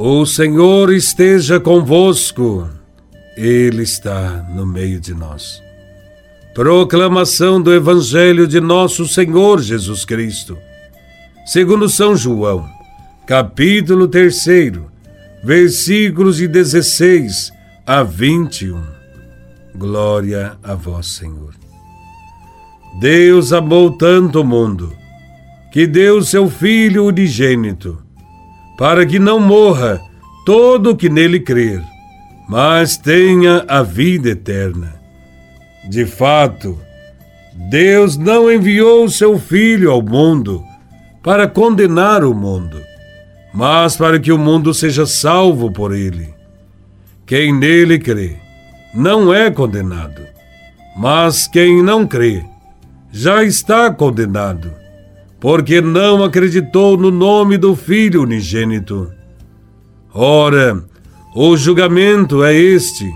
O Senhor esteja convosco, Ele está no meio de nós. Proclamação do Evangelho de Nosso Senhor Jesus Cristo, segundo São João, capítulo 3, versículos de 16 a 21. Glória a Vós, Senhor. Deus amou tanto o mundo, que deu seu Filho unigênito para que não morra todo o que nele crer, mas tenha a vida eterna. De fato, Deus não enviou o seu Filho ao mundo para condenar o mundo, mas para que o mundo seja salvo por ele. Quem nele crê não é condenado, mas quem não crê já está condenado porque não acreditou no nome do Filho unigênito. Ora, o julgamento é este: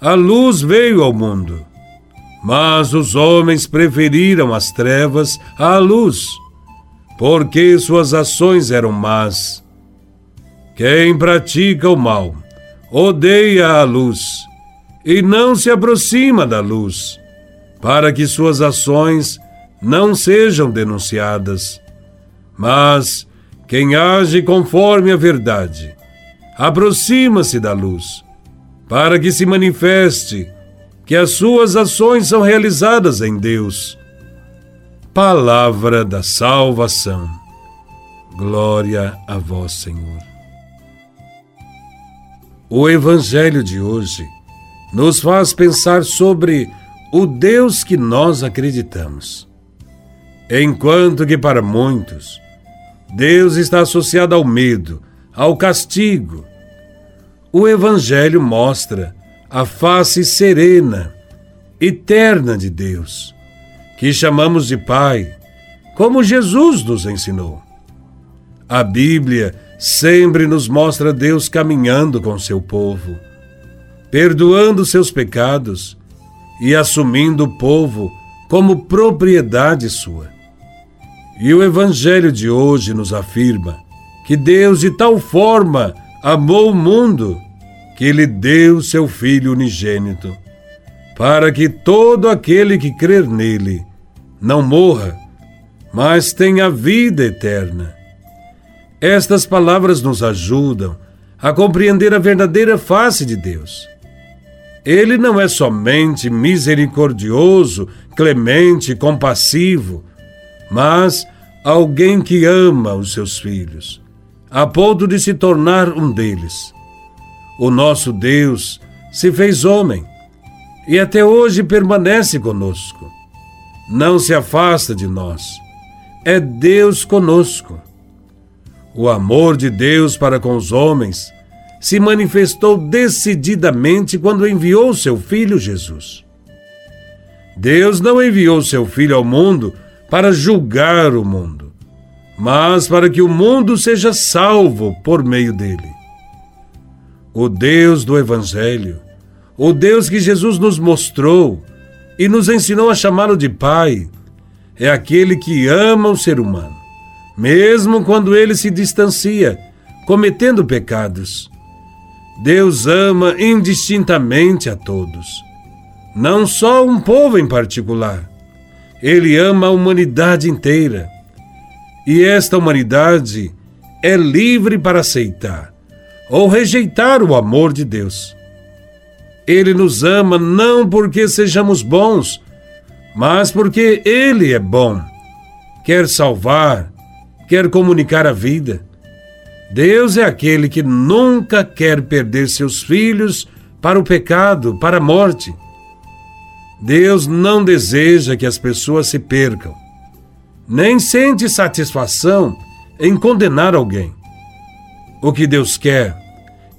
a luz veio ao mundo, mas os homens preferiram as trevas à luz, porque suas ações eram más. Quem pratica o mal odeia a luz e não se aproxima da luz, para que suas ações não sejam denunciadas. Mas quem age conforme a verdade aproxima-se da luz, para que se manifeste que as suas ações são realizadas em Deus. Palavra da salvação. Glória a vós, Senhor. O Evangelho de hoje nos faz pensar sobre o Deus que nós acreditamos. Enquanto que para muitos, Deus está associado ao medo, ao castigo. O Evangelho mostra a face serena, eterna de Deus, que chamamos de Pai, como Jesus nos ensinou. A Bíblia sempre nos mostra Deus caminhando com seu povo, perdoando seus pecados e assumindo o povo como propriedade sua. E o Evangelho de hoje nos afirma que Deus de tal forma amou o mundo que ele deu seu Filho unigênito, para que todo aquele que crer nele não morra, mas tenha vida eterna. Estas palavras nos ajudam a compreender a verdadeira face de Deus. Ele não é somente misericordioso, clemente, compassivo, mas alguém que ama os seus filhos, a ponto de se tornar um deles. O nosso Deus se fez homem e até hoje permanece conosco. Não se afasta de nós. É Deus conosco. O amor de Deus para com os homens se manifestou decididamente quando enviou seu filho Jesus. Deus não enviou seu filho ao mundo para julgar o mundo, mas para que o mundo seja salvo por meio dele. O Deus do Evangelho, o Deus que Jesus nos mostrou e nos ensinou a chamá-lo de Pai, é aquele que ama o ser humano, mesmo quando ele se distancia, cometendo pecados. Deus ama indistintamente a todos, não só um povo em particular. Ele ama a humanidade inteira. E esta humanidade é livre para aceitar ou rejeitar o amor de Deus. Ele nos ama não porque sejamos bons, mas porque Ele é bom. Quer salvar, quer comunicar a vida. Deus é aquele que nunca quer perder seus filhos para o pecado, para a morte. Deus não deseja que as pessoas se percam, nem sente satisfação em condenar alguém. O que Deus quer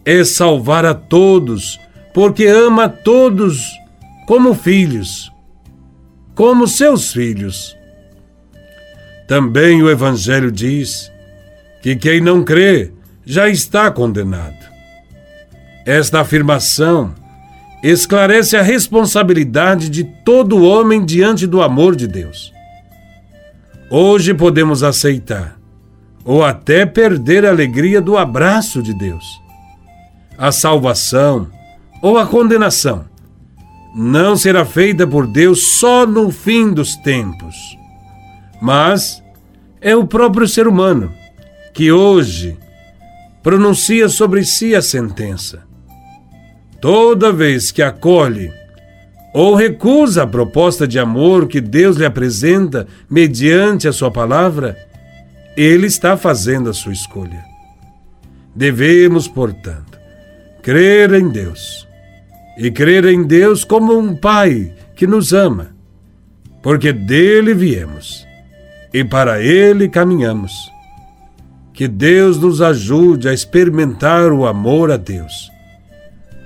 é salvar a todos, porque ama a todos como filhos, como seus filhos. Também o Evangelho diz que quem não crê já está condenado. Esta afirmação esclarece a responsabilidade de todo homem diante do amor de Deus. Hoje podemos aceitar ou até perder a alegria do abraço de Deus. A salvação ou a condenação não será feita por Deus só no fim dos tempos, mas é o próprio ser humano que hoje pronuncia sobre si a sentença. Toda vez que acolhe ou recusa a proposta de amor que Deus lhe apresenta mediante a sua palavra, ele está fazendo a sua escolha. Devemos, portanto, crer em Deus e crer em Deus como um Pai que nos ama, porque dele viemos e para ele caminhamos. Que Deus nos ajude a experimentar o amor a Deus,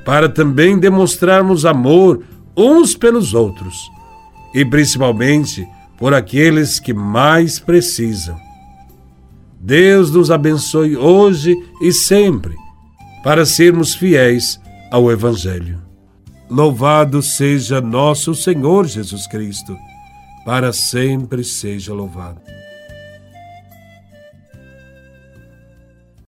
para também demonstrarmos amor uns pelos outros e principalmente por aqueles que mais precisam. Deus nos abençoe hoje e sempre, para sermos fiéis ao Evangelho. Louvado seja nosso Senhor Jesus Cristo, para sempre seja louvado.